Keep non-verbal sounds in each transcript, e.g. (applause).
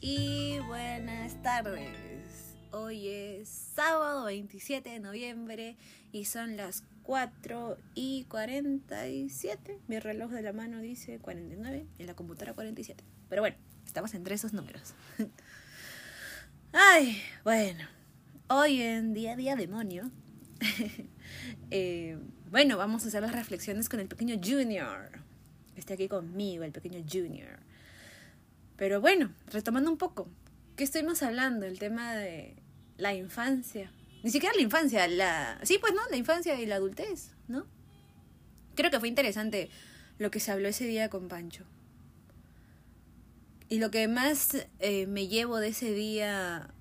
y buenas tardes. Hoy es sábado 27 de noviembre y son las 4 y 47. Mi reloj de la mano dice 49 y la computadora 47. Pero bueno, estamos entre esos números. Ay, bueno, hoy en día a día demonio. (laughs) Eh, bueno, vamos a hacer las reflexiones con el pequeño Junior. Está aquí conmigo, el pequeño Junior. Pero bueno, retomando un poco, ¿qué estuvimos hablando? El tema de la infancia. Ni siquiera la infancia, la... Sí, pues no, la infancia y la adultez, ¿no? Creo que fue interesante lo que se habló ese día con Pancho. Y lo que más eh, me llevo de ese día,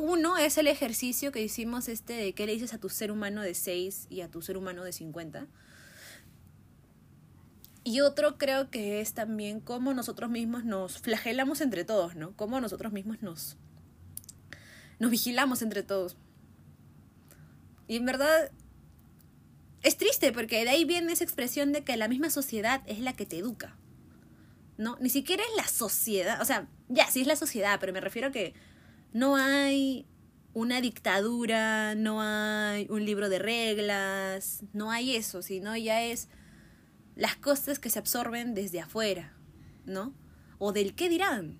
uno es el ejercicio que hicimos este de qué le dices a tu ser humano de 6 y a tu ser humano de 50 y otro creo que es también cómo nosotros mismos nos flagelamos entre todos, ¿no? Cómo nosotros mismos nos, nos vigilamos entre todos. Y en verdad es triste porque de ahí viene esa expresión de que la misma sociedad es la que te educa. ¿No? Ni siquiera es la sociedad, o sea, ya, sí es la sociedad, pero me refiero a que no hay una dictadura, no hay un libro de reglas, no hay eso, sino ya es las cosas que se absorben desde afuera, ¿no? O del qué dirán.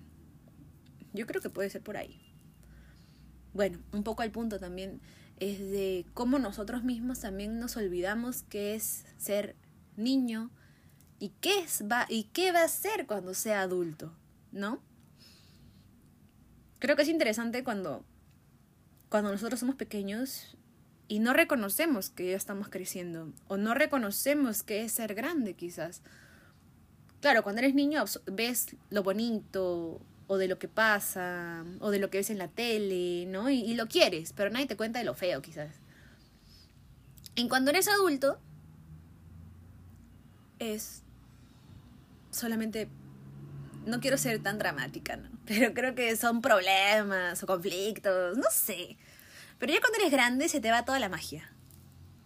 Yo creo que puede ser por ahí. Bueno, un poco al punto también es de cómo nosotros mismos también nos olvidamos qué es ser niño y qué, es, va, y qué va a ser cuando sea adulto, ¿no? Creo que es interesante cuando, cuando nosotros somos pequeños y no reconocemos que ya estamos creciendo o no reconocemos que es ser grande quizás. Claro, cuando eres niño ves lo bonito o de lo que pasa o de lo que ves en la tele, ¿no? Y, lo quieres, pero nadie te cuenta de lo feo quizás. En cuando eres adulto es solamente no quiero ser tan dramática, ¿no? (laughs) Pero creo que son problemas o conflictos, no sé. Pero ya cuando eres grande se te va toda la magia.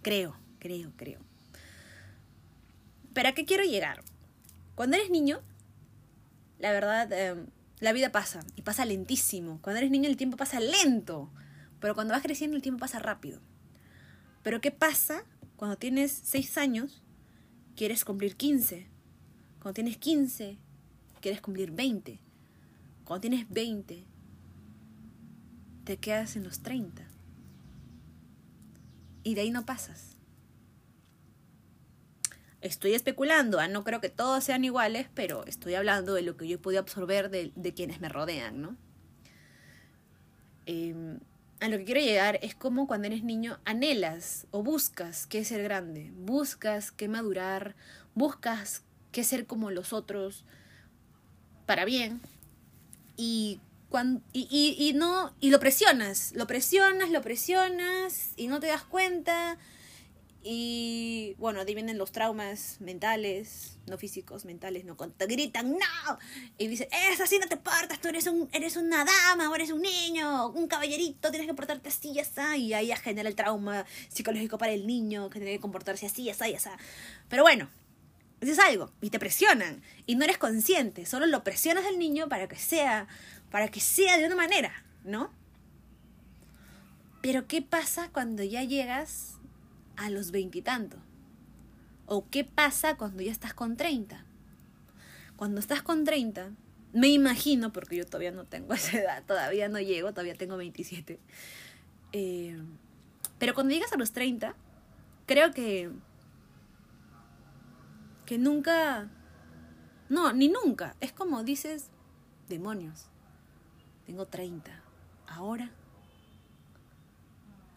Creo, creo, creo. ¿Pero a qué quiero llegar? Cuando eres niño, la verdad, em, la vida pasa y pasa lentísimo. Cuando eres niño el tiempo pasa lento, pero cuando vas creciendo el tiempo pasa rápido. Pero ¿qué pasa cuando tienes 6 años? Quieres cumplir 15. Cuando tienes 15, quieres cumplir 20. Cuando tienes 20, te quedas en los 30 y de ahí no pasas. Estoy especulando, ¿ah? no creo que todos sean iguales, pero estoy hablando de lo que yo he podido absorber de, quienes me rodean, ¿no? Em, a lo que quiero llegar es como cuando eres niño anhelas o buscas qué ser grande, buscas qué madurar, buscas qué ser como los otros para bien. Y y, y, no, y lo presionas, lo presionas, lo presionas y no te das cuenta. Y bueno, ahí vienen los traumas mentales, no físicos, mentales, no te gritan, no, y dicen, es así, no te portas, tú eres, un, eres una dama, o eres un niño, un caballerito, tienes que portarte así, y así, y ahí ya genera el trauma psicológico para el niño, que tiene que comportarse así, así, así. Pero bueno, es algo, y te presionan, y no eres consciente, solo lo presionas al niño para que sea para que sea de una manera, ¿no? Pero ¿qué pasa cuando ya llegas a los veintitantos? ¿O qué pasa cuando ya estás con treinta? Cuando estás con treinta, me imagino, porque yo todavía no tengo (laughs) esa edad, todavía no llego, todavía tengo 27. Eh, pero cuando llegas a los 30, creo que. que nunca. No, ni nunca. Es como dices, demonios. Tengo 30. Ahora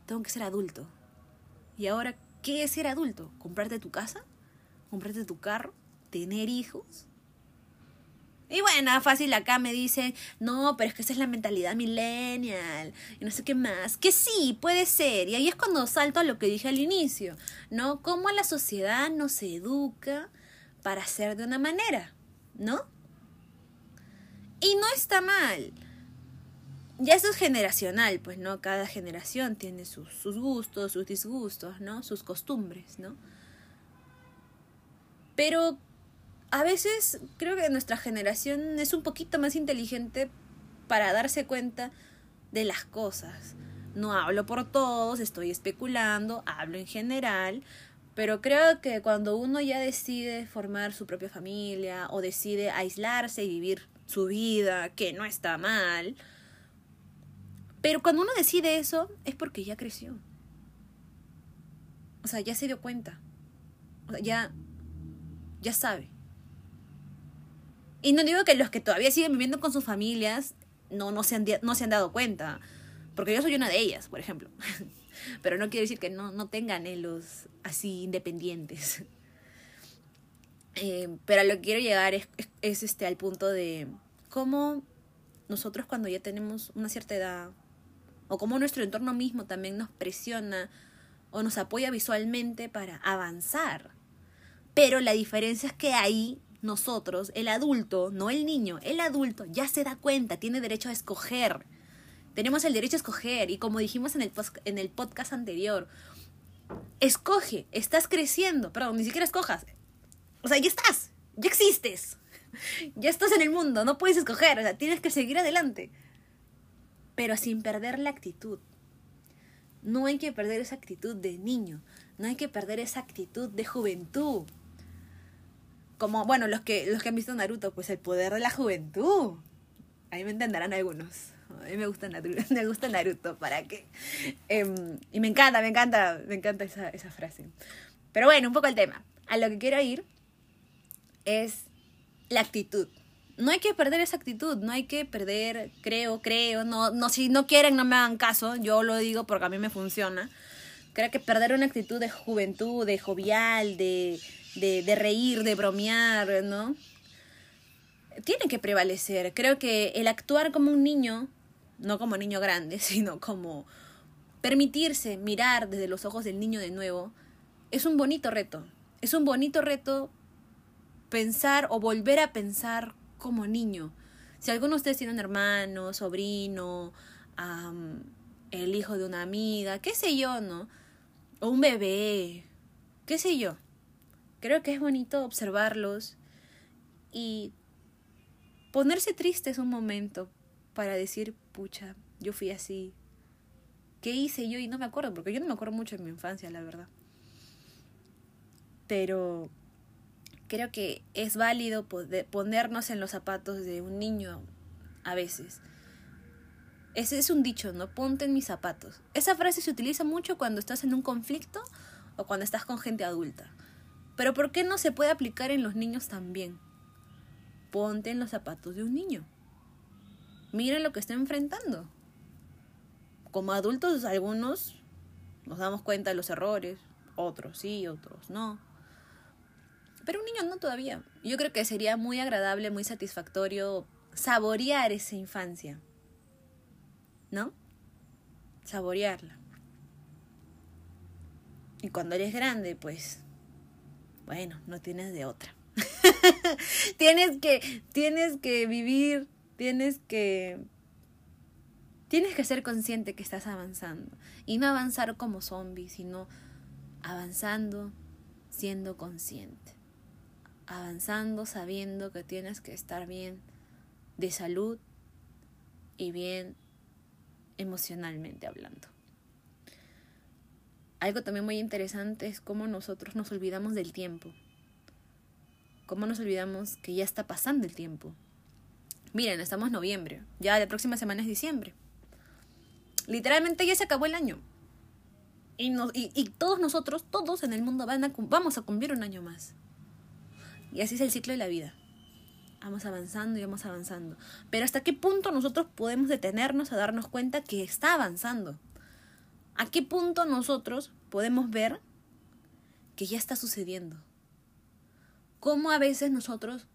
tengo que ser adulto. ¿Y ahora qué es ser adulto? ¿Comprarte tu casa? ¿Comprarte tu carro? ¿Tener hijos? Y bueno, fácil acá me dicen, no, pero es que esa es la mentalidad millennial y no sé qué más. Que sí, puede ser. Y ahí es cuando salto a lo que dije al inicio, ¿no? Cómo la sociedad nos educa para ser de una manera, ¿no? Y no está mal ya eso es generacional, pues, ¿no? Cada generación tiene sus, sus gustos, sus disgustos, ¿no? Sus costumbres, ¿no? Pero a veces creo que nuestra generación es un poquito más inteligente para darse cuenta de las cosas. No hablo por todos, estoy especulando, hablo en general, pero creo que cuando uno ya decide formar su propia familia o decide aislarse y vivir su vida, que no está mal, pero cuando uno decide eso es porque ya creció. O sea, ya se dio cuenta. O sea, ya, ya sabe. Y no digo que los que todavía siguen viviendo con sus familias no, no, se, han, no se han dado cuenta. Porque yo soy una de ellas, por ejemplo. (laughs) Pero no quiere decir que no, no tenga anhelos así independientes. (laughs) Eh, pero a lo que quiero llegar es, es, este, al punto de cómo nosotros cuando ya tenemos una cierta edad, o cómo nuestro entorno mismo también nos presiona o nos apoya visualmente para avanzar. Pero la diferencia es que ahí nosotros, el adulto, no el niño, el adulto ya se da cuenta, tiene derecho a escoger. Tenemos el derecho a escoger y como dijimos en el, en el podcast anterior, escoge, estás creciendo, perdón, ni siquiera escojas. O sea, ya estás, ya existes, (laughs) ya estás en el mundo, no puedes escoger, o sea, tienes que seguir adelante, pero sin perder la actitud. No hay que perder esa actitud de niño, no hay que perder esa actitud de juventud como, bueno, los que, los que han visto Naruto, pues el poder de la juventud. Ahí me entenderán algunos. A mí me gusta Naruto, (laughs) me gusta Naruto, ¿para qué? Em, y me encanta, me encanta, me encanta esa, esa frase. Pero bueno, un poco el tema. A lo que quiero ir es la actitud. No hay que perder esa actitud, no hay que perder, creo, creo, no, no, si no quieren no me hagan caso, yo lo digo porque a mí me funciona. Creo que perder una actitud de juventud, de jovial, de, de, de reír, de bromear, ¿no? Tiene que prevalecer. Creo que el actuar como un niño, no como niño grande, (laughs) sino como permitirse mirar desde los ojos del niño de nuevo, es un bonito reto. Es un bonito reto pensar o volver a pensar como niño. Si alguno de ustedes tiene un hermano, sobrino, el hijo de una amiga, qué sé yo, ¿no? O un bebé, qué sé yo. Creo que es bonito observarlos y ponerse tristes un momento para decir, pucha, yo fui así. ¿Qué hice yo? Y no me acuerdo, porque yo no me acuerdo mucho de mi infancia, la verdad. Pero creo que es válido ponernos en los zapatos de un niño a veces. Ese es un dicho, ¿no? Ponte en mis zapatos. Esa frase se utiliza mucho cuando estás en un conflicto o cuando estás con gente adulta. Pero ¿por qué no se puede aplicar en los niños también? Ponte en los zapatos de un niño. Mira lo que está enfrentando. Como adultos, algunos nos damos cuenta de los errores, otros sí, otros no. Pero un niño no todavía. Yo creo que sería muy agradable, muy satisfactorio saborear esa infancia. ¿No? Saborearla. Y cuando eres grande, pues bueno, no tienes de otra. (laughs) tienes que, tienes que vivir, tienes que, tienes que ser consciente que estás avanzando. Y no avanzar como zombie, sino avanzando siendo consciente. Avanzando sabiendo que tienes que estar bien de salud y bien emocionalmente hablando. Algo también muy interesante es cómo nosotros nos olvidamos del tiempo. Cómo nos olvidamos que ya está pasando el tiempo. Miren, estamos en noviembre. Ya la próxima semana es diciembre. Literalmente ya se acabó el año. Y, y, todos nosotros, todos en el mundo van a, vamos a cumplir un año más. Y así es el ciclo de la vida. Vamos avanzando y vamos avanzando. Pero ¿hasta qué punto nosotros podemos detenernos a darnos cuenta que está avanzando? ¿A qué punto nosotros podemos ver que ya está sucediendo? ¿Cómo a veces nosotros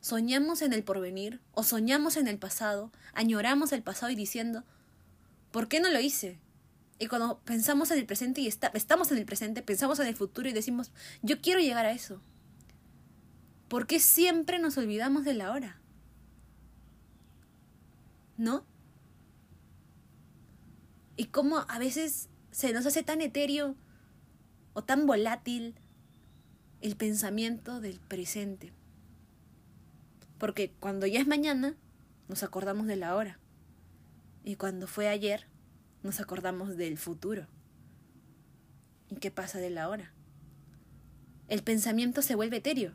soñamos en el porvenir o soñamos en el pasado, añoramos el pasado y diciendo, ¿por qué no lo hice? Y cuando pensamos en el presente y estamos en el presente, pensamos en el futuro y decimos, yo quiero llegar a eso. ¿Por qué siempre nos olvidamos de la hora? ¿No? y cómo a veces se nos hace tan etéreo o tan volátil el pensamiento del presente. Porque cuando ya es mañana, nos acordamos de la hora. Y cuando fue ayer, nos acordamos del futuro. ¿Y qué pasa de la hora? El pensamiento se vuelve etéreo.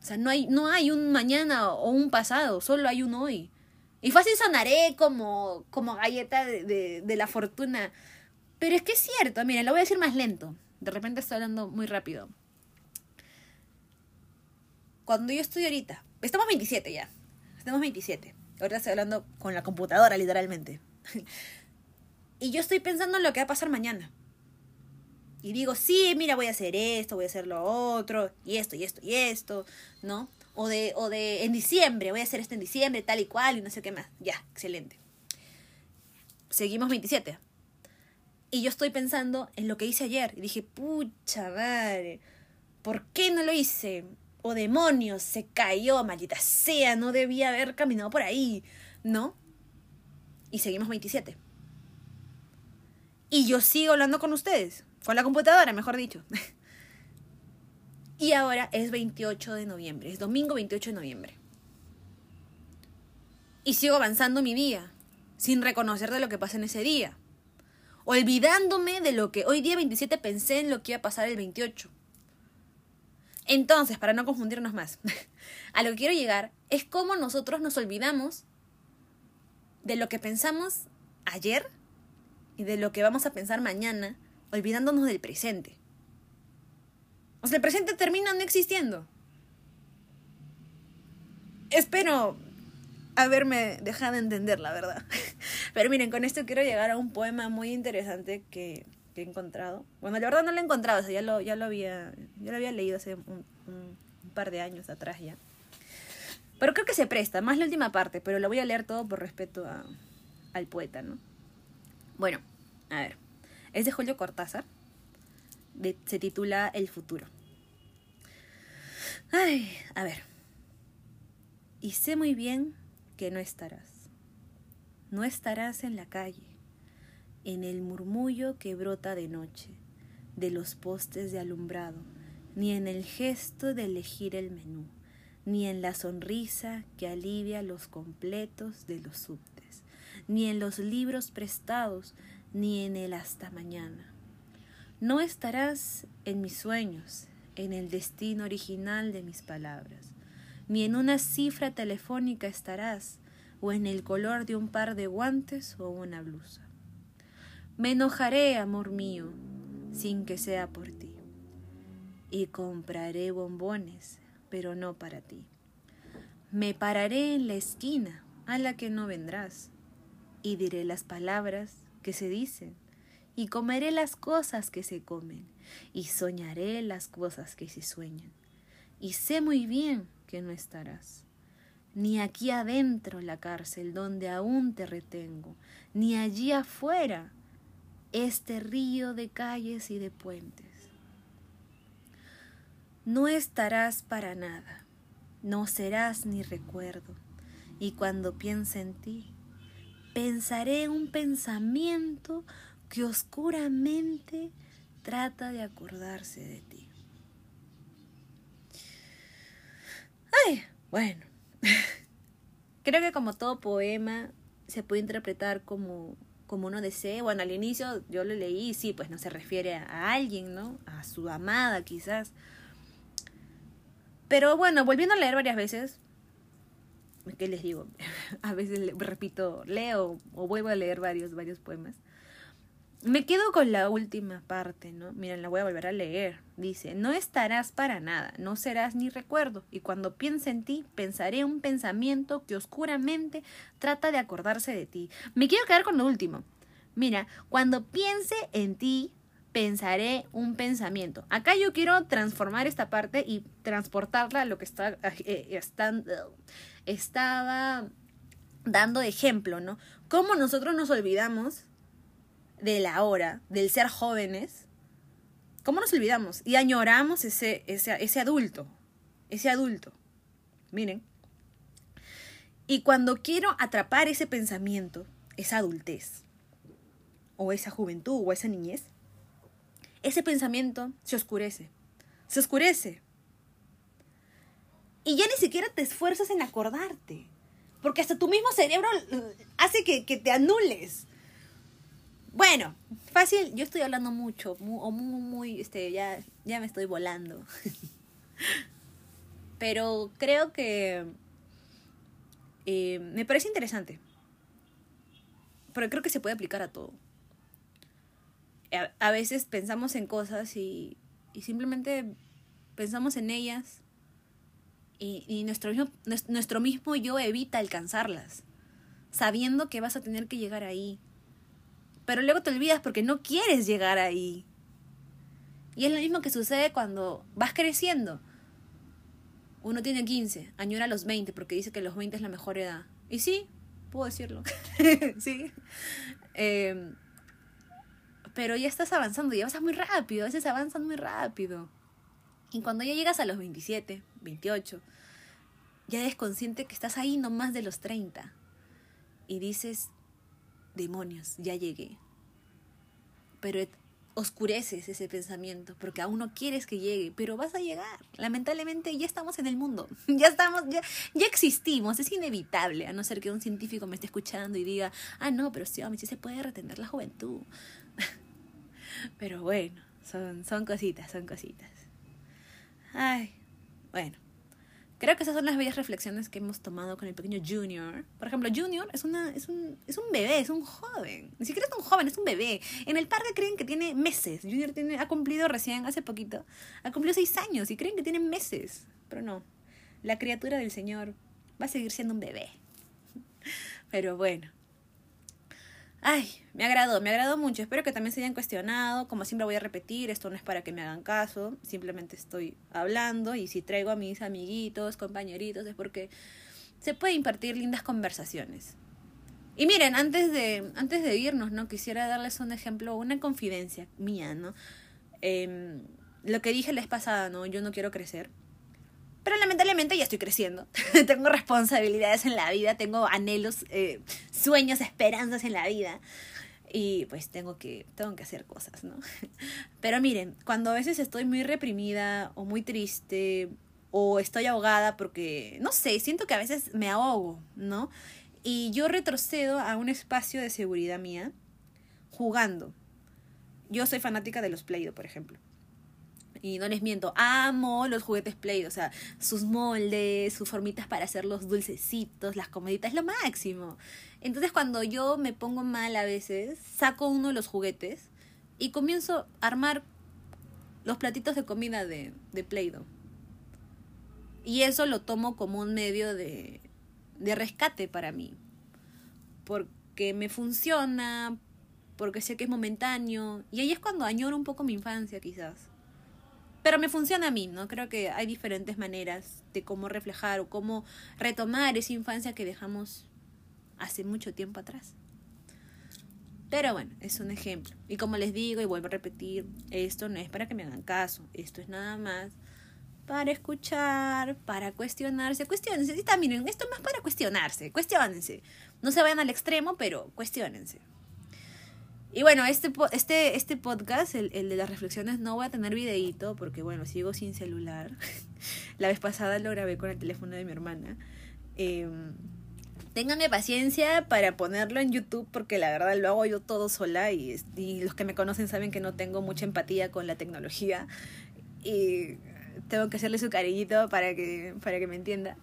O sea, no hay, no hay un mañana o un pasado, solo hay un hoy. Y fácil sonaré como, como galleta de, de, la fortuna. Pero es que es cierto, miren, lo voy a decir más lento. De repente estoy hablando muy rápido. Cuando yo estoy ahorita, estamos 27 ya. Estamos 27. Ahorita estoy hablando con la computadora, literalmente. (laughs) y yo estoy pensando en lo que va a pasar mañana. Y digo, sí, mira, voy a hacer esto, voy a hacer lo otro, y esto, y esto, y esto, ¿no? O de, o de en diciembre, voy a hacer esto en diciembre, tal y cual, y no sé qué más. Ya, excelente. Seguimos 27. Y yo estoy pensando en lo que hice ayer. Y dije, pucha madre, ¿por qué no lo hice? O demonios, se cayó, maldita sea, no debía haber caminado por ahí, ¿no? Y seguimos 27. Y yo sigo hablando con ustedes, con la computadora, mejor dicho. (laughs) Y ahora es 28 de noviembre, es domingo 28 de noviembre. Y sigo avanzando mi día, sin reconocer de lo que pasa en ese día. Olvidándome de lo que hoy día 27 pensé en lo que iba a pasar el 28. Entonces, para no confundirnos más, (laughs) a lo que quiero llegar es cómo nosotros nos olvidamos de lo que pensamos ayer y de lo que vamos a pensar mañana, olvidándonos del presente. O sea, el presente termina no existiendo. Espero haberme dejado entender, la verdad. (laughs) Pero miren, con esto quiero llegar a un poema muy interesante que, he encontrado. Bueno, la verdad no lo he encontrado, o sea, ya lo, ya lo, había, ya lo había leído hace un, par de años atrás ya. Pero creo que se presta, más la última parte, pero lo voy a leer todo por respeto al poeta, ¿no? Bueno, a ver. Es de Julio Cortázar se titula El futuro. Ay, a ver. Y sé muy bien que no estarás. No estarás en la calle, en el murmullo que brota de noche, de los postes de alumbrado, ni en el gesto de elegir el menú, ni en la sonrisa que alivia los completos de los subtes, ni en los libros prestados, ni en el hasta mañana no estarás en mis sueños, en el destino original de mis palabras, ni en una cifra telefónica estarás, o en el color de un par de guantes o una blusa. Me enojaré, amor mío, sin que sea por ti, y compraré bombones, pero no para ti. Me pararé en la esquina a la que no vendrás, y diré las palabras que se dicen y comeré las cosas que se comen, y soñaré las cosas que se sueñan. Y sé muy bien que no estarás, ni aquí adentro la cárcel donde aún te retengo, ni allí afuera este río de calles y de puentes. No estarás para nada, no serás ni recuerdo, y cuando piense en ti, pensaré un pensamiento que oscuramente trata de acordarse de ti. Ay, bueno. (laughs) Creo que como todo poema se puede interpretar como, como uno desee. Bueno, al inicio yo lo leí, sí, pues no se refiere a alguien, ¿no? A su amada quizás. Pero bueno, volviendo a leer varias veces, ¿qué les digo? (laughs) A veces repito, leo o vuelvo a leer varios, varios poemas. Me quedo con la última parte, ¿no? Miren, la voy a volver a leer. Dice, no estarás para nada, no serás ni recuerdo, y cuando piense en ti, pensaré un pensamiento que oscuramente trata de acordarse de ti. Me quiero quedar con lo último. Mira, cuando piense en ti, pensaré un pensamiento. Acá yo quiero transformar esta parte y transportarla a lo que está, eh, estaba dando ejemplo, ¿no? Cómo nosotros nos olvidamos de la hora, del ser jóvenes, ¿cómo nos olvidamos? Y añoramos ese, ese, ese adulto, ese adulto. Miren. Y cuando quiero atrapar ese pensamiento, esa adultez, o esa juventud, o esa niñez, ese pensamiento se oscurece. Se oscurece. Y ya ni siquiera te esfuerzas en acordarte. Porque hasta tu mismo cerebro hace que, que te anules. Bueno, fácil, yo estoy hablando mucho, o muy, muy, este, ya, ya me estoy volando. (laughs) Pero creo que eh, me parece interesante. Porque creo que se puede aplicar a todo. A, a veces pensamos en cosas y, y, simplemente pensamos en ellas y, y nuestro, mismo, nuestro mismo yo evita alcanzarlas, sabiendo que vas a tener que llegar ahí pero luego te olvidas porque no quieres llegar ahí. Y es lo mismo que sucede cuando vas creciendo. Uno tiene 15, añora los 20 porque dice que los 20 es la mejor edad. Y sí, puedo decirlo. (laughs) sí. Eh, pero ya estás avanzando y avanzas muy rápido, a veces avanzan muy rápido. Y cuando ya llegas a los 27, 28, ya eres consciente que estás ahí no más de los 30. Y dices, demonios, ya llegué. Pero oscureces ese pensamiento porque aún no quieres que llegue, pero vas a llegar. Lamentablemente ya estamos en el mundo, (laughs) ya estamos, ya, ya existimos, es inevitable, a no ser que un científico me esté escuchando y diga, ah, no, pero sí, sí se puede retener la juventud. (laughs) pero bueno, son, son cositas, son cositas. Ay, bueno. Creo que esas son las bellas reflexiones que hemos tomado con el pequeño Junior. Por ejemplo, Junior es, una, es, un, es un bebé, es un joven. Ni siquiera es un joven, es un bebé. En el parque creen que tiene meses. Junior tiene, ha cumplido recién, hace poquito, ha cumplido seis años y creen que tiene meses. Pero no, la criatura del Señor va a seguir siendo un bebé. (laughs) Pero bueno, Ay, me agradó, me agradó mucho. Espero que también se hayan cuestionado. Como siempre voy a repetir, esto no es para que me hagan caso. Simplemente estoy hablando y si traigo a mis amiguitos, compañeritos, es porque se puede impartir lindas conversaciones. Y miren, antes de, antes de irnos, ¿no? Quisiera darles un ejemplo, una confidencia mía, ¿no? Eh, lo que dije la vez pasada, ¿no? Yo no quiero crecer. Pero lamentablemente ya estoy creciendo. (laughs) tengo responsabilidades en la vida, tengo anhelos, eh, sueños, esperanzas en la vida. Y pues tengo que, tengo que hacer cosas, ¿no? (laughs) Pero miren, cuando a veces estoy muy reprimida o muy triste o estoy ahogada porque, no sé, siento que a veces me ahogo, ¿no? Y yo retrocedo a un espacio de seguridad mía jugando. Yo soy fanática de los Play-Doh, por ejemplo. Y no les miento, amo los juguetes Play, o sea, sus moldes, sus formitas para hacer los dulcecitos, las comeditas, es lo máximo. Entonces cuando yo me pongo mal a veces, saco uno de los juguetes y comienzo a armar los platitos de comida de, de Play-Doh. Y eso lo tomo como un medio de, de rescate para mí. Porque me funciona, porque sé que es momentáneo. Y ahí es cuando añoro un poco mi infancia, quizás. Pero me funciona a mí, ¿no? Creo que hay diferentes maneras de cómo reflejar o cómo retomar esa infancia que dejamos hace mucho tiempo atrás. Pero bueno, es un ejemplo. Y como les digo y vuelvo a repetir, esto no es para que me hagan caso, esto es nada más para escuchar, para cuestionarse. Cuestionense. Sí, también, esto es más para cuestionarse, cuestionense. No se vayan al extremo, pero cuestionense. Y bueno, este, este, este podcast, el, el, de las reflexiones, no voy a tener videíto porque, bueno, sigo sin celular. (laughs) La vez pasada lo grabé con el teléfono de mi hermana. Eh, ténganme paciencia para ponerlo en YouTube porque la verdad lo hago yo todo sola y, y los que me conocen saben que no tengo mucha empatía con la tecnología y tengo que hacerle su cariñito para que, para que me entienda.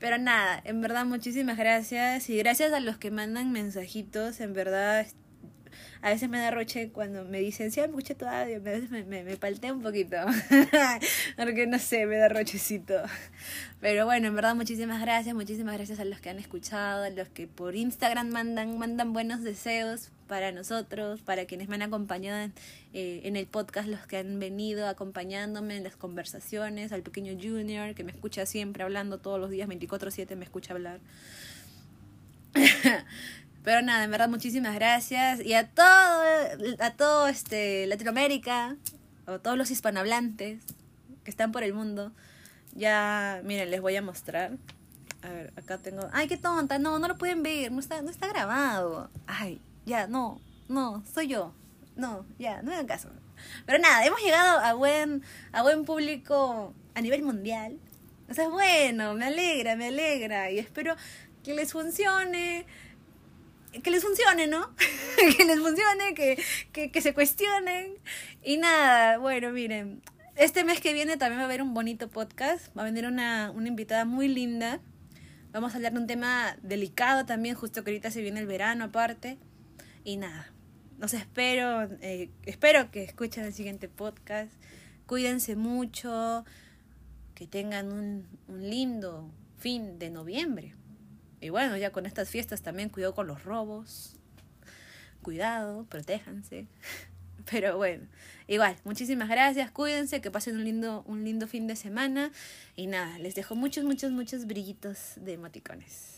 Pero nada, en verdad muchísimas gracias y gracias a los que mandan mensajitos, en verdad a veces me da roche cuando me dicen, sí, me escuché tu audio, a veces me, me, me palté un poquito, (laughs) porque no sé, me da rochecito. Pero bueno, en verdad muchísimas gracias, muchísimas gracias a los que han escuchado, a los que por Instagram mandan, mandan buenos deseos para nosotros, para quienes me han acompañado en, eh, en el podcast, los que han venido acompañándome en las conversaciones, al pequeño Junior que me escucha siempre hablando todos los días, 24/7 me escucha hablar. Pero nada, en verdad muchísimas gracias. Y a todo, a todo este Latinoamérica, o todos los hispanohablantes que están por el mundo. Ya, miren, les voy a mostrar. A ver, acá tengo. Ay, qué tonta, no, no lo pueden ver, no está, no está grabado. Ay, ya, no, no, soy yo. No, ya, no hagan caso. Pero nada, hemos llegado a buen, a buen público a nivel mundial. O sea, es bueno, me alegra, me alegra. Y espero que les funcione, que les funcione, ¿no? (laughs) que les funcione, que, que, que, se cuestionen. Y nada, bueno, miren, este mes que viene también va a haber un bonito podcast, va a venir una, una invitada muy linda. Vamos a hablar de un tema delicado también, justo que ahorita se viene el verano aparte. Y nada, los espero, eh, espero que escuchen el siguiente podcast. Cuídense mucho, que tengan un, un lindo fin de noviembre. Y bueno, ya con estas fiestas también cuidado con los robos. Cuidado, protéjanse. (laughs) Pero bueno, igual, muchísimas gracias, cuídense, que pasen un lindo, un lindo fin de semana. Y nada, les dejo muchos, muchos, muchos brillitos de emoticones.